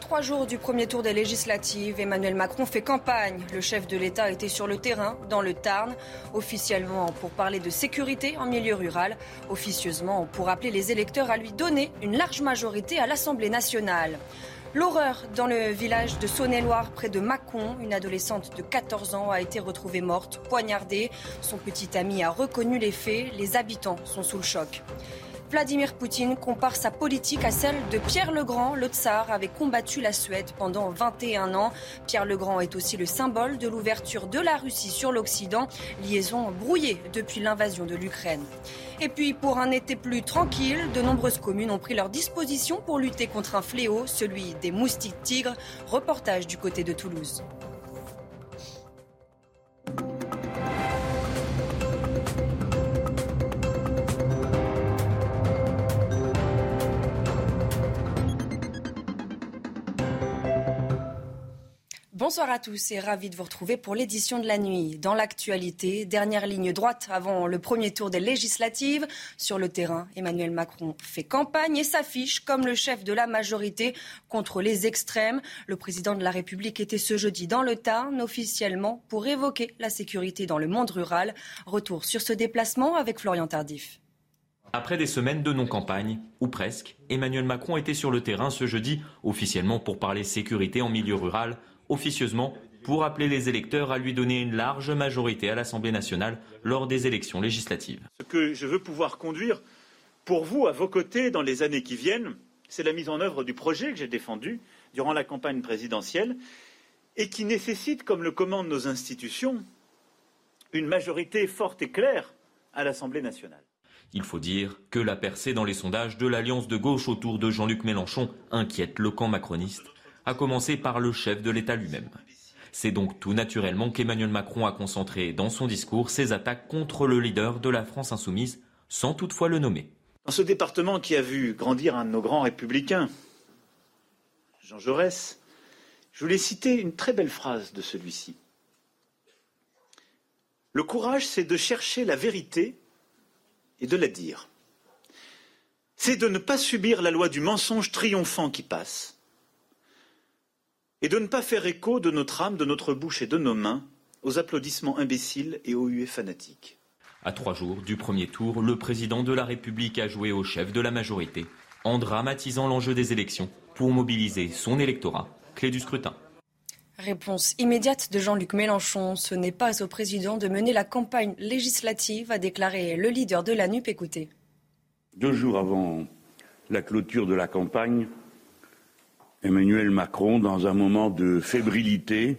Trois jours du premier tour des législatives, Emmanuel Macron fait campagne. Le chef de l'État était sur le terrain, dans le Tarn, officiellement pour parler de sécurité en milieu rural, officieusement pour appeler les électeurs à lui donner une large majorité à l'Assemblée nationale. L'horreur dans le village de Saône-et-Loire, près de Mâcon. Une adolescente de 14 ans a été retrouvée morte, poignardée. Son petit ami a reconnu les faits. Les habitants sont sous le choc. Vladimir Poutine compare sa politique à celle de Pierre le Grand. Le tsar avait combattu la Suède pendant 21 ans. Pierre le Grand est aussi le symbole de l'ouverture de la Russie sur l'Occident, liaison brouillée depuis l'invasion de l'Ukraine. Et puis, pour un été plus tranquille, de nombreuses communes ont pris leurs dispositions pour lutter contre un fléau, celui des moustiques tigres. Reportage du côté de Toulouse. Bonsoir à tous et ravi de vous retrouver pour l'édition de la nuit. Dans l'actualité, dernière ligne droite avant le premier tour des législatives. Sur le terrain, Emmanuel Macron fait campagne et s'affiche comme le chef de la majorité contre les extrêmes. Le président de la République était ce jeudi dans le Tarn officiellement pour évoquer la sécurité dans le monde rural. Retour sur ce déplacement avec Florian Tardif. Après des semaines de non-campagne, ou presque, Emmanuel Macron était sur le terrain ce jeudi, officiellement pour parler sécurité en milieu rural, officieusement pour appeler les électeurs à lui donner une large majorité à l'Assemblée nationale lors des élections législatives. Ce que je veux pouvoir conduire pour vous, à vos côtés, dans les années qui viennent, c'est la mise en œuvre du projet que j'ai défendu durant la campagne présidentielle et qui nécessite, comme le commandent nos institutions, une majorité forte et claire à l'Assemblée nationale. Il faut dire que la percée dans les sondages de l'alliance de gauche autour de Jean-Luc Mélenchon inquiète le camp macroniste à commencer par le chef de l'État lui-même. C'est donc tout naturellement qu'Emmanuel Macron a concentré dans son discours ses attaques contre le leader de la France insoumise, sans toutefois le nommer. Dans ce département qui a vu grandir un de nos grands républicains, Jean Jaurès, je voulais citer une très belle phrase de celui-ci. Le courage, c'est de chercher la vérité et de la dire. C'est de ne pas subir la loi du mensonge triomphant qui passe et de ne pas faire écho de notre âme, de notre bouche et de nos mains aux applaudissements imbéciles et aux huées fanatiques. À trois jours du premier tour, le président de la République a joué au chef de la majorité, en dramatisant l'enjeu des élections pour mobiliser son électorat, clé du scrutin. Réponse immédiate de Jean-Luc Mélenchon. Ce n'est pas au président de mener la campagne législative, a déclaré le leader de la NUP. Écoutez. Deux jours avant la clôture de la campagne, Emmanuel Macron, dans un moment de fébrilité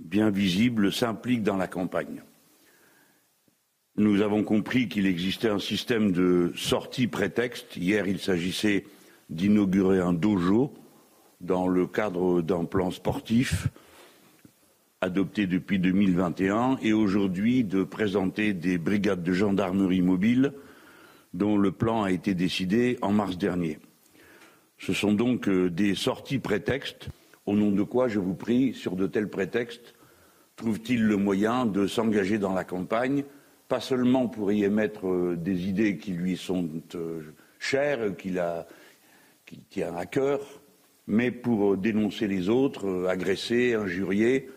bien visible, s'implique dans la campagne. Nous avons compris qu'il existait un système de sortie prétexte. Hier, il s'agissait d'inaugurer un dojo dans le cadre d'un plan sportif adopté depuis 2021 et aujourd'hui de présenter des brigades de gendarmerie mobile dont le plan a été décidé en mars dernier. Ce sont donc euh, des sorties prétextes, au nom de quoi, je vous prie, sur de tels prétextes, trouve-t-il le moyen de s'engager dans la campagne, pas seulement pour y émettre euh, des idées qui lui sont euh, chères, qu'il qui tient à cœur, mais pour dénoncer les autres, agresser, injurier,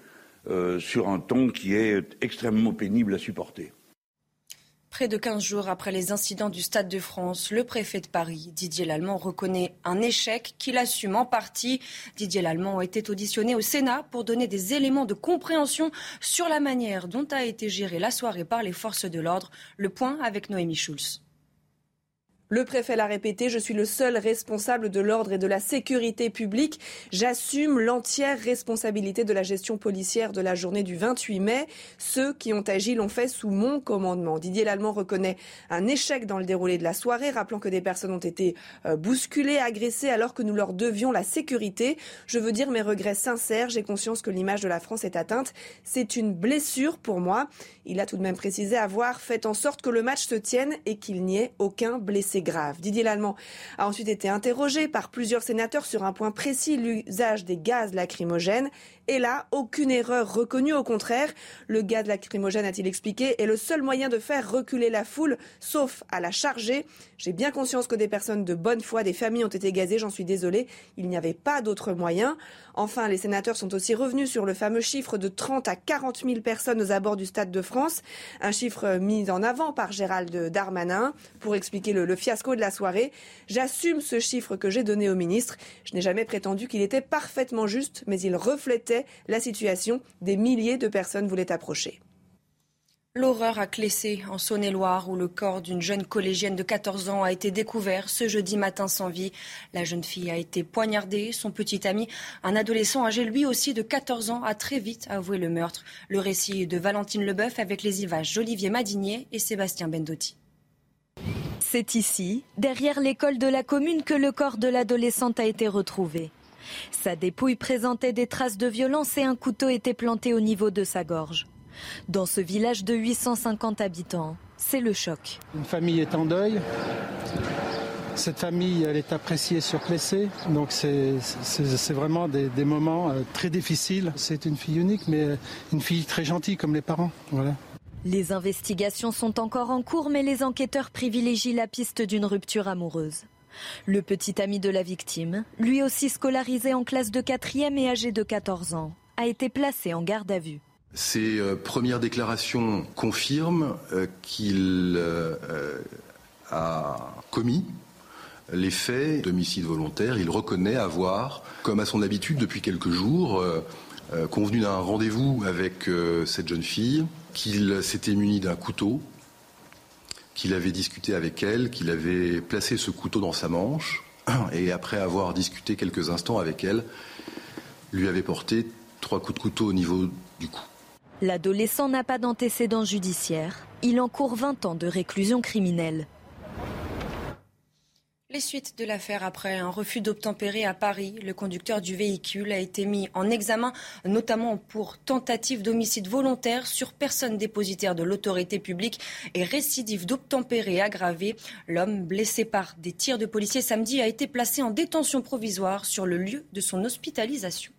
sur un ton qui est extrêmement pénible à supporter. Près de 15 jours après les incidents du Stade de France, le préfet de Paris, Didier Lallemand, reconnaît un échec qu'il assume en partie. Didier Lallemand était auditionné au Sénat pour donner des éléments de compréhension sur la manière dont a été gérée la soirée par les forces de l'ordre. Le point avec Noémie Schulz. Le préfet l'a répété, je suis le seul responsable de l'ordre et de la sécurité publique. J'assume l'entière responsabilité de la gestion policière de la journée du 28 mai. Ceux qui ont agi l'ont fait sous mon commandement. Didier Lallemand reconnaît un échec dans le déroulé de la soirée, rappelant que des personnes ont été euh, bousculées, agressées alors que nous leur devions la sécurité. Je veux dire mes regrets sincères. J'ai conscience que l'image de la France est atteinte. C'est une blessure pour moi. Il a tout de même précisé avoir fait en sorte que le match se tienne et qu'il n'y ait aucun blessé Didier Lallemand a ensuite été interrogé par plusieurs sénateurs sur un point précis, l'usage des gaz lacrymogènes. Et là, aucune erreur reconnue. Au contraire, le gaz lacrymogène, a-t-il expliqué, est le seul moyen de faire reculer la foule, sauf à la charger. J'ai bien conscience que des personnes de bonne foi, des familles ont été gazées, j'en suis désolé. Il n'y avait pas d'autre moyen. Enfin, les sénateurs sont aussi revenus sur le fameux chiffre de 30 à 40 000 personnes aux abords du Stade de France. Un chiffre mis en avant par Gérald Darmanin pour expliquer le fiasco de la soirée. J'assume ce chiffre que j'ai donné au ministre. Je n'ai jamais prétendu qu'il était parfaitement juste, mais il reflétait la situation. Des milliers de personnes voulaient approcher. L'horreur a Clessé, en Saône-et-Loire, où le corps d'une jeune collégienne de 14 ans a été découvert ce jeudi matin sans vie. La jeune fille a été poignardée. Son petit ami, un adolescent âgé lui aussi de 14 ans, a très vite avoué le meurtre. Le récit de Valentine Leboeuf avec les images d'Olivier Madinier et Sébastien Bendotti. C'est ici, derrière l'école de la commune, que le corps de l'adolescente a été retrouvé. Sa dépouille présentait des traces de violence et un couteau était planté au niveau de sa gorge. Dans ce village de 850 habitants, c'est le choc. Une famille est en deuil. Cette famille, elle est appréciée sur Plessé, donc c'est vraiment des, des, moments euh, très difficiles. C'est une fille unique, mais une fille très gentille comme les parents. Voilà. Les investigations sont encore en cours, mais les enquêteurs privilégient la piste d'une rupture amoureuse. Le petit ami de la victime, lui aussi scolarisé en classe de quatrième et âgé de 14 ans, a été placé en garde à vue. Ces euh, premières déclarations confirment euh, qu'il euh, a commis les faits d'homicide volontaire. Il reconnaît avoir, comme à son habitude depuis quelques jours, convenu d'un rendez-vous avec cette jeune fille, qu'il s'était muni d'un couteau, qu'il avait discuté avec elle, qu'il avait placé ce couteau dans sa manche, et après avoir discuté quelques instants avec elle, lui avait porté trois coups de couteau au niveau du cou. L'adolescent n'a pas d'antécédent judiciaire. Il encourt 20 ans de réclusion criminelle. Les suites de l'affaire après un refus d'obtempérer à Paris, le conducteur du véhicule a été mis en examen, notamment pour tentative d'homicide volontaire sur personne dépositaire de l'autorité publique et récidive d'obtempérer aggravé. L'homme, blessé par des tirs de policiers samedi, a été placé en détention provisoire sur le lieu de son hospitalisation.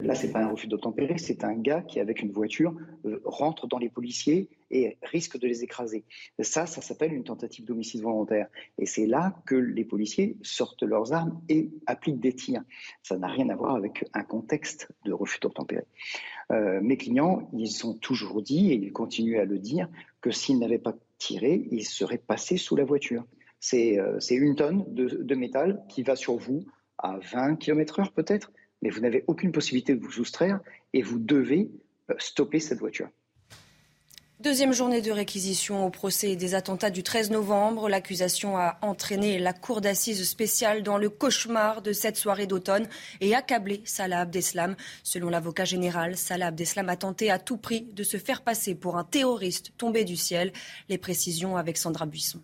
Là, c'est pas un refus d'obtempérer, c'est un gars qui, avec une voiture, euh, rentre dans les policiers et risque de les écraser. Ça, ça s'appelle une tentative d'homicide volontaire. Et c'est là que les policiers sortent leurs armes et appliquent des tirs. Ça n'a rien à voir avec un contexte de refus d'obtempérer. Euh, mes clients, ils ont toujours dit, et ils continuent à le dire, que s'ils n'avaient pas tiré, ils seraient passés sous la voiture. C'est euh, une tonne de, métal qui va sur vous à 20 km/h peut-être mais vous n'avez aucune possibilité de vous soustraire et vous devez euh, stopper cette voiture. Deuxième journée de réquisition au procès des attentats du 13 novembre. L'accusation a entraîné la cour d'assises spéciale dans le cauchemar de cette soirée d'automne et accablé Salah Abdeslam. Selon l'avocat général, Salah Abdeslam a tenté à tout prix de se faire passer pour un terroriste tombé du ciel. Les précisions avec Sandra Buisson.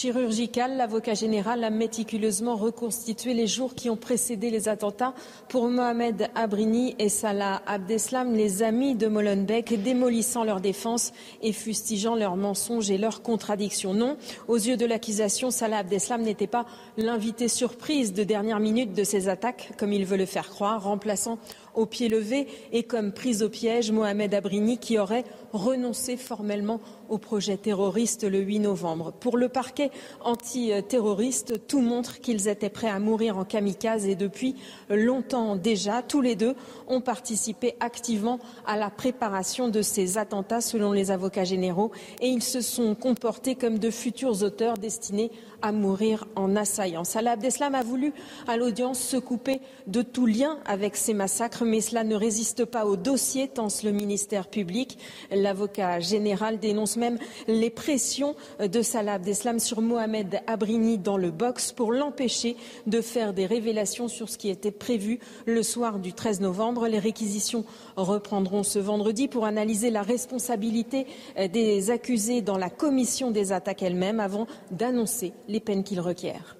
Chirurgical, l'avocat général a méticuleusement reconstitué les jours qui ont précédé les attentats pour Mohamed Abrini et Salah Abdeslam, les amis de Molenbeek, démolissant leur défense et fustigeant leurs mensonges et leurs contradictions. Non, aux yeux de l'accusation, Salah Abdeslam n'était pas l'invité surprise de dernière minute de ces attaques, comme il veut le faire croire, remplaçant au pied levé et comme prise au piège Mohamed Abrini qui aurait renoncé formellement au projet terroriste le 8 novembre. Pour le parquet antiterroriste, tout montre qu'ils étaient prêts à mourir en kamikaze et depuis longtemps déjà, tous les deux ont participé activement à la préparation de ces attentats selon les avocats généraux et ils se sont comportés comme de futurs auteurs destinés à mourir en assaillant. Salah Abdeslam a voulu à l'audience se couper de tout lien avec ces massacres mais cela ne résiste pas au dossier, tense le ministère public. L'avocat général dénonce même les pressions de Salah Abdeslam sur Mohamed Abrini dans le box pour l'empêcher de faire des révélations sur ce qui était prévu le soir du 13 novembre. Les réquisitions reprendront ce vendredi pour analyser la responsabilité des accusés dans la commission des attaques elles-mêmes avant d'annoncer les peines qu'ils requièrent.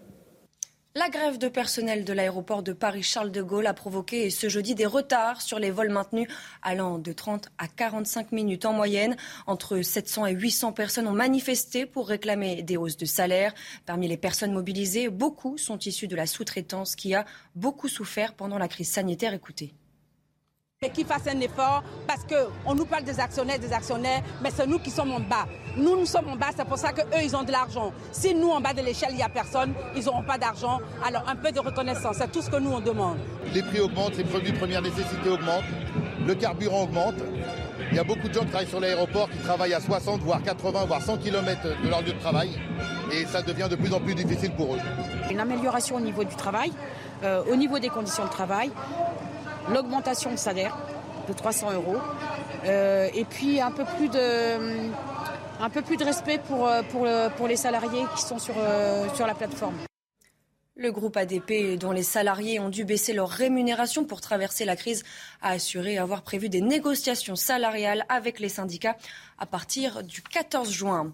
La grève de personnel de l'aéroport de Paris-Charles de Gaulle a provoqué ce jeudi des retards sur les vols maintenus allant de 30 à 45 minutes en moyenne. Entre 700 et 800 personnes ont manifesté pour réclamer des hausses de salaire. Parmi les personnes mobilisées, beaucoup sont issues de la sous-traitance qui a beaucoup souffert pendant la crise sanitaire. Écoutez qu'ils fassent un effort parce qu'on nous parle des actionnaires, des actionnaires, mais c'est nous qui sommes en bas. Nous, nous sommes en bas, c'est pour ça qu'eux, ils ont de l'argent. Si nous, en bas de l'échelle, il n'y a personne, ils n'auront pas d'argent. Alors, un peu de reconnaissance, c'est tout ce que nous, on demande. Les prix augmentent, les produits de première nécessité augmentent, le carburant augmente. Il y a beaucoup de gens qui travaillent sur l'aéroport, qui travaillent à 60, voire 80, voire 100 km de leur lieu de travail. Et ça devient de plus en plus difficile pour eux. Une amélioration au niveau du travail, euh, au niveau des conditions de travail, l'augmentation de salaire de 300 euros euh, et puis un peu plus de, respect pour, euh, pour, les salariés qui sont sur, euh, sur la plateforme. Le groupe ADP, dont les salariés ont dû baisser leur rémunération pour traverser la crise, a assuré avoir prévu des négociations salariales avec les syndicats à partir du 14 juin.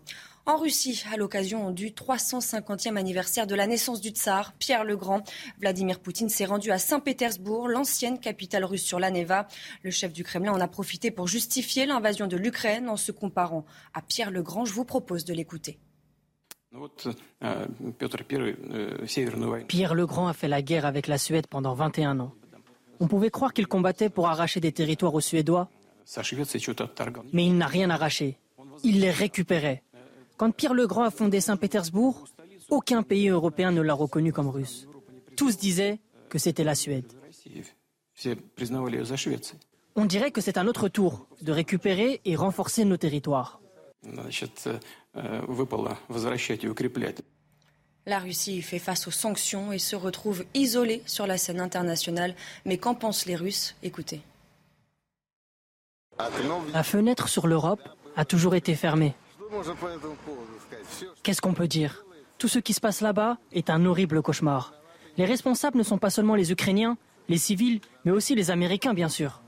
En Russie, à l'occasion du 350e anniversaire de la naissance du tsar, Pierre le Grand, Vladimir Poutine s'est rendu à Saint-Pétersbourg, l'ancienne capitale russe sur la Neva. Le chef du Kremlin en a profité pour justifier l'invasion de l'Ukraine en se comparant à Pierre le Grand. Je vous propose de l'écouter. Pierre le Grand a fait la guerre avec la Suède pendant 21 ans. On pouvait croire qu'il combattait pour arracher des territoires aux Suédois, mais il n'a rien arraché. Il les récupérait. Quand Pierre le Grand a fondé Saint-Pétersbourg, aucun pays européen ne l'a reconnu comme russe. Tous disaient que c'était la Suède. On dirait que c'est un autre tour de récupérer et renforcer nos territoires. La Russie fait face aux sanctions et se retrouve isolée sur la scène internationale. Mais qu'en pensent les Russes? Écoutez. La fenêtre sur l'Europe a toujours été fermée. Qu'est-ce qu'on peut dire? Tout ce qui se passe là-bas est un horrible cauchemar. Les responsables ne sont pas seulement les Ukrainiens, les civils, mais aussi les Américains, bien sûr.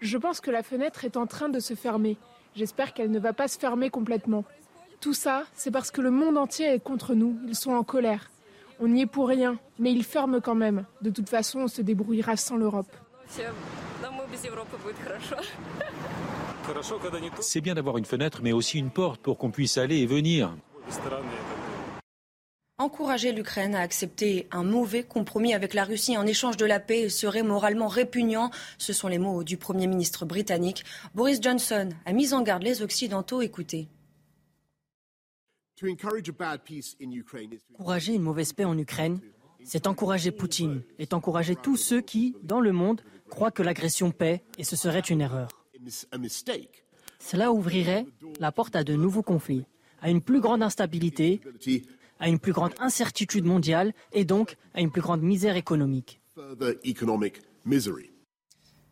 Je pense que la fenêtre est en train de se fermer. J'espère qu'elle ne va pas se fermer complètement. Tout ça, c'est parce que le monde entier est contre nous. Ils sont en colère. On n'y est pour rien, mais ils ferment quand même. De toute façon, on se débrouillera sans l'Europe. C'est bien d'avoir une fenêtre, mais aussi une porte pour qu'on puisse aller et venir. Encourager l'Ukraine à accepter un mauvais compromis avec la Russie en échange de la paix serait moralement répugnant. Ce sont les mots du Premier ministre britannique. Boris Johnson a mis en garde les Occidentaux. Écoutez. Encourager une mauvaise paix en Ukraine, c'est encourager Poutine, et encourager tous ceux qui, dans le monde, croient que l'agression paie, et ce serait une erreur. Cela ouvrirait la porte à de nouveaux conflits, à une plus grande instabilité, à une plus grande incertitude mondiale et donc à une plus grande misère économique.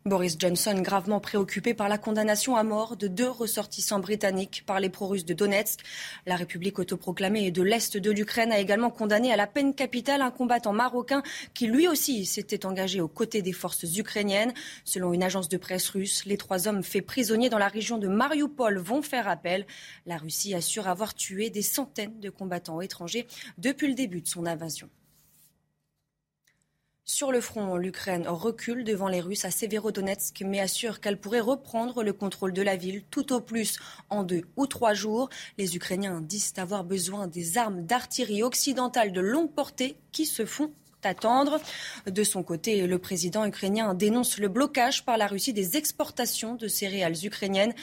Boris Johnson, gravement préoccupé par la condamnation à mort de deux ressortissants britanniques par les pro-russes de Donetsk. La République autoproclamée de l'Est de l'Ukraine a également condamné à la peine capitale un combattant marocain qui lui aussi s'était engagé aux côtés des forces ukrainiennes. Selon une agence de presse russe, les trois hommes faits prisonniers dans la région de Mariupol vont faire appel. La Russie assure avoir tué des centaines de combattants étrangers depuis le début de son invasion. Sur le front, l'Ukraine recule devant les Russes à Severodonetsk, mais assure qu'elle pourrait reprendre le contrôle de la ville tout au plus en deux ou trois jours. Les Ukrainiens disent avoir besoin des armes d'artillerie occidentale de longue portée qui se font attendre. De son côté, le président ukrainien dénonce le blocage par la Russie des exportations de céréales ukrainiennes.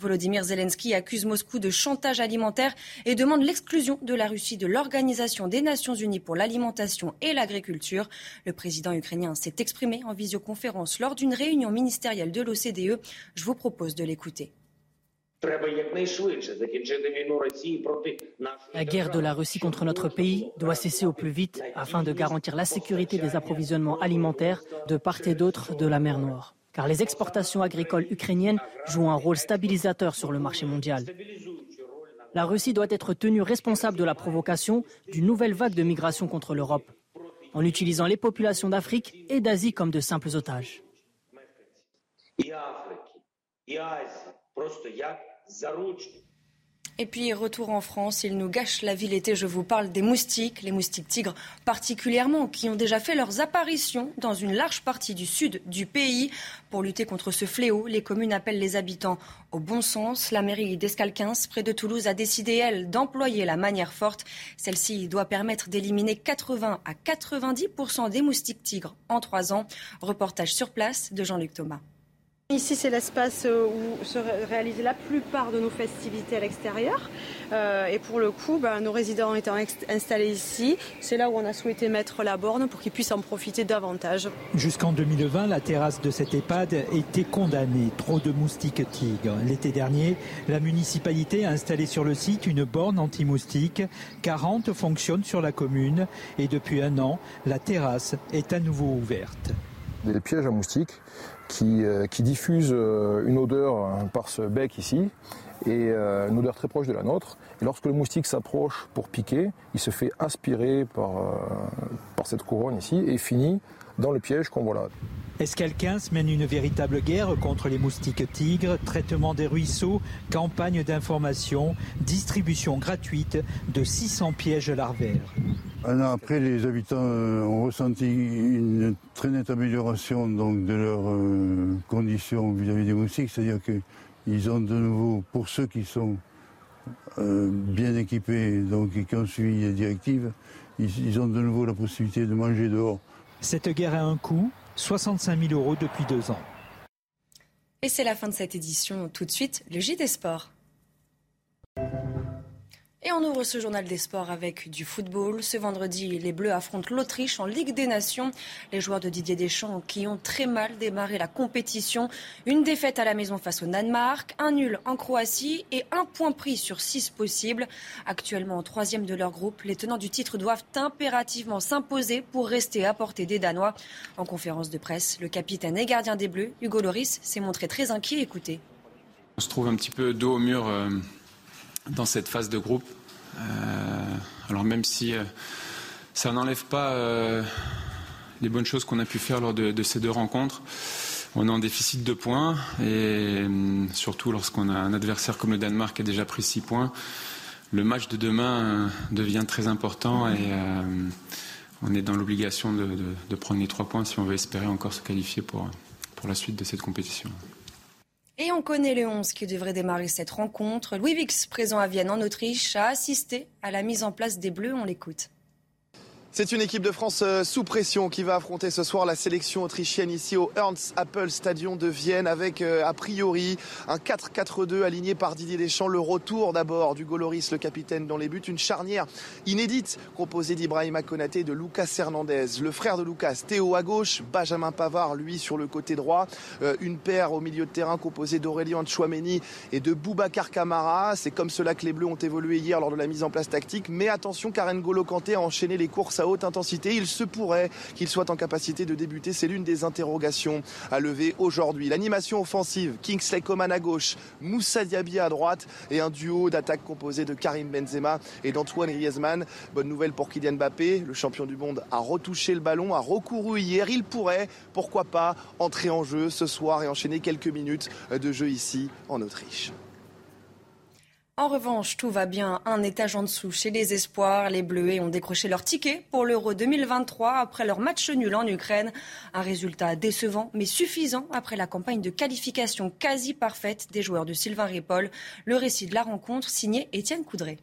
Volodymyr Zelensky accuse Moscou de chantage alimentaire et demande l'exclusion de la Russie de l'Organisation des Nations Unies pour l'alimentation et l'agriculture. Le président ukrainien s'est exprimé en visioconférence lors d'une réunion ministérielle de l'OCDE. Je vous propose de l'écouter. La guerre de la Russie contre notre pays doit cesser au plus vite afin de garantir la sécurité des approvisionnements alimentaires de part et d'autre de la mer Noire. Car les exportations agricoles ukrainiennes jouent un rôle stabilisateur sur le marché mondial. La Russie doit être tenue responsable de la provocation d'une nouvelle vague de migration contre l'Europe, en utilisant les populations d'Afrique et d'Asie comme de simples otages. Et puis, retour en France, il nous gâche la vie l'été. Je vous parle des moustiques, les moustiques tigres particulièrement, qui ont déjà fait leurs apparitions dans une large partie du sud du pays. Pour lutter contre ce fléau, les communes appellent les habitants au bon sens. La mairie d'Escalquins, près de Toulouse, a décidé, elle, d'employer la manière forte. Celle-ci doit permettre d'éliminer 80 à 90% des moustiques tigres en trois ans. Reportage sur place de Jean-Luc Thomas. Ici, c'est l'espace euh, où se réalisent la plupart de nos festivités à l'extérieur. Euh, et pour le coup, ben, nos résidents étant installés ici, c'est là où on a souhaité mettre la borne pour qu'ils puissent en profiter davantage. Jusqu'en 2020, la terrasse de cette EHPAD était condamnée. Trop de moustiques tigres. L'été dernier, la municipalité a installé sur le site une borne anti-moustiques. 40 fonctionnent sur la commune. Et depuis un an, la terrasse est à nouveau ouverte. Des pièges à moustiques qui, euh, qui diffuse euh, une odeur hein, par ce bec ici, et euh, une odeur très proche de la nôtre. Et lorsque le moustique s'approche pour piquer, il se fait aspirer par, par cette couronne ici et finit dans le piège qu'on voit là. Escalquins mène une véritable guerre contre les moustiques tigres, traitement des ruisseaux, campagne d'information, distribution gratuite de 600 pièges larvaires? Un an après, les habitants euh, ont ressenti une très nette amélioration donc, de leurs euh, conditions vis-à-vis des moustiques, c'est-à-dire qu'ils ont de nouveau, pour ceux qui sont euh, bien équipés donc, et qui ont suivi les directives, ils ont de nouveau la possibilité de manger dehors. Cette guerre a un coût, 65 000 euros depuis deux ans. Et c'est la fin de cette édition. Tout de suite, le JT Sport. Et on ouvre ce journal des sports avec du football. Ce vendredi, les Bleus affrontent l'Autriche en Ligue des Nations. Les joueurs de Didier Deschamps qui ont très mal démarré la compétition. Une défaite à la maison face au Danemark, un nul en Croatie et un point pris sur six possibles. Actuellement en troisième de leur groupe, les tenants du titre doivent impérativement s'imposer pour rester à portée des Danois. En conférence de presse, le capitaine et gardien des Bleus, Hugo Loris, s'est montré très inquiet. Écoutez. On se trouve un petit peu dos au mur. Euh, dans cette phase de groupe. Euh, alors même si euh, ça n'enlève pas euh, les bonnes choses qu'on a pu faire lors de, ces deux rencontres, on est en déficit de points et surtout lorsqu'on a un adversaire comme le Danemark qui a déjà pris six points, le match de demain devient très important et on est dans l'obligation de, prendre les trois points si on veut espérer encore se qualifier pour, pour la suite de cette compétition. Et on connaît le 11 qui devrait démarrer cette rencontre. Louis Vix, présent à Vienne en Autriche, a assisté à la mise en place des Bleus. On l'écoute. C'est une équipe de France euh, sous pression qui va affronter ce soir la sélection autrichienne ici au Ernst Apple Stadion de Vienne avec euh, a priori un 4-4-2 aligné par Didier Deschamps. Le retour d'abord du Goloris, le capitaine dans les buts. Une charnière inédite composée d'Ibrahim Konaté et de Lucas Hernandez. Le frère de Lucas, Théo à gauche, Benjamin Pavard lui sur le côté droit. Euh, une paire au milieu de terrain composée d'Aurélien Chouameni et de Boubacar Camara. C'est comme cela que les Bleus ont évolué hier lors de la mise en place tactique. Mais attention, Karen Golo Kanté a enchaîné les courses à haute intensité. Il se pourrait qu'il soit en capacité de débuter. C'est l'une des interrogations à lever aujourd'hui. L'animation offensive, Kingsley Coman à gauche, Moussa Diaby à droite et un duo d'attaque composé de Karim Benzema et d'Antoine Griezmann. Bonne nouvelle pour Kylian Mbappé. Le champion du monde a retouché le ballon, a recouru hier. Il pourrait, pourquoi pas, entrer en jeu ce soir et enchaîner quelques minutes de jeu ici en Autriche. En revanche, tout va bien un étage en dessous chez les Espoirs. Les Bleus ont décroché leur ticket pour l'Euro 2023 après leur match nul en Ukraine. Un résultat décevant mais suffisant après la campagne de qualification quasi parfaite des joueurs de Sylvain Ripoll. Le récit de la rencontre signé Étienne Coudray.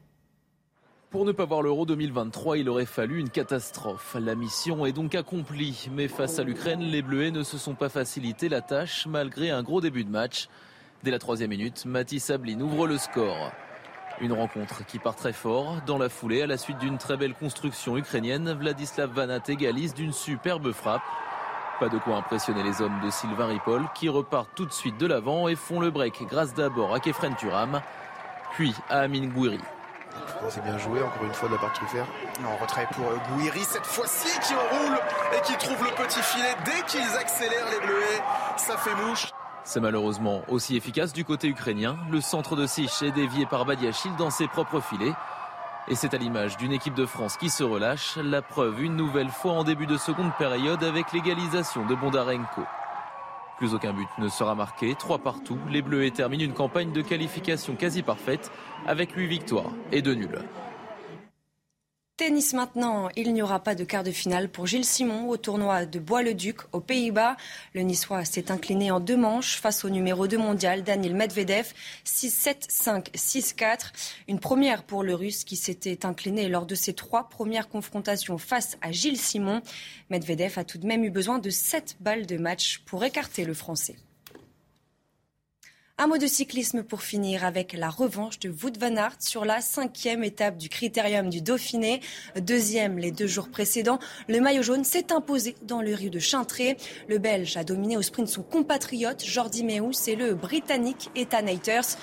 Pour ne pas voir l'Euro 2023, il aurait fallu une catastrophe. La mission est donc accomplie. Mais face à l'Ukraine, les Bleus ne se sont pas facilité la tâche malgré un gros début de match. Dès la troisième minute, Mathis Sablin ouvre le score. Une rencontre qui part très fort. Dans la foulée, à la suite d'une très belle construction ukrainienne, Vladislav Vanat égalise d'une superbe frappe. Pas de quoi impressionner les hommes de Sylvain Ripoll qui repartent tout de suite de l'avant et font le break grâce d'abord à Kefren Turam, puis à Amine Gouiri. C'est bien joué encore une fois de la part de Truffert. En retrait pour euh, Gouiri cette fois-ci qui enroule et qui trouve le petit filet dès qu'ils accélèrent les Bleuets. Ça fait mouche. C'est malheureusement aussi efficace du côté ukrainien. Le centre de Sich est dévié par Badiachil dans ses propres filets. Et c'est à l'image d'une équipe de France qui se relâche, la preuve une nouvelle fois en début de seconde période avec l'égalisation de Bondarenko. Plus aucun but ne sera marqué, trois partout. Les Bleus terminent une campagne de qualification quasi parfaite avec huit victoires et deux nuls. Tennis maintenant, il n'y aura pas de quart de finale pour Gilles Simon au tournoi de Bois-le-Duc aux Pays-Bas. Le Niçois s'est incliné en deux manches face au numéro 2 mondial Daniel Medvedev 6-7, 5, 6-4. Une première pour le Russe qui s'était incliné lors de ses trois premières confrontations face à Gilles Simon. Medvedev a tout de même eu besoin de 7 balles de match pour écarter le Français. Un mot de cyclisme pour finir avec la revanche de Wout van Aert sur la cinquième étape du Critérium du Dauphiné. Deuxième les deux jours précédents, le maillot jaune s'est imposé dans le rio de Chintré. Le Belge a dominé au sprint son compatriote Jordi Meus et le Britannique Ethan Hayters.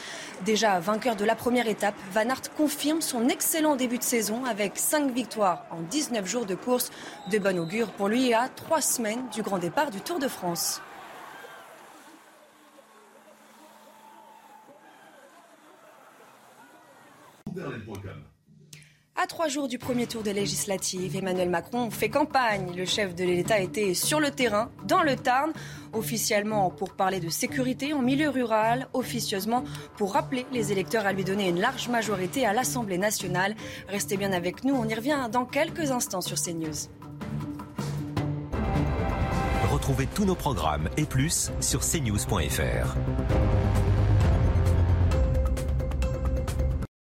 Déjà vainqueur de la première étape, Van Aert confirme son excellent début de saison avec cinq victoires en 19 jours de course. De bon augure pour lui à trois semaines du grand départ du Tour de France. Trois jours du premier tour des législatives, Emmanuel Macron fait campagne. Le chef de l'État était sur le terrain, dans le Tarn, officiellement pour parler de sécurité en milieu rural, officieusement pour rappeler les électeurs à lui donner une large majorité à l'Assemblée nationale. Restez bien avec nous, on y revient dans quelques instants sur CNews. Retrouvez tous nos programmes et plus sur cnews.fr.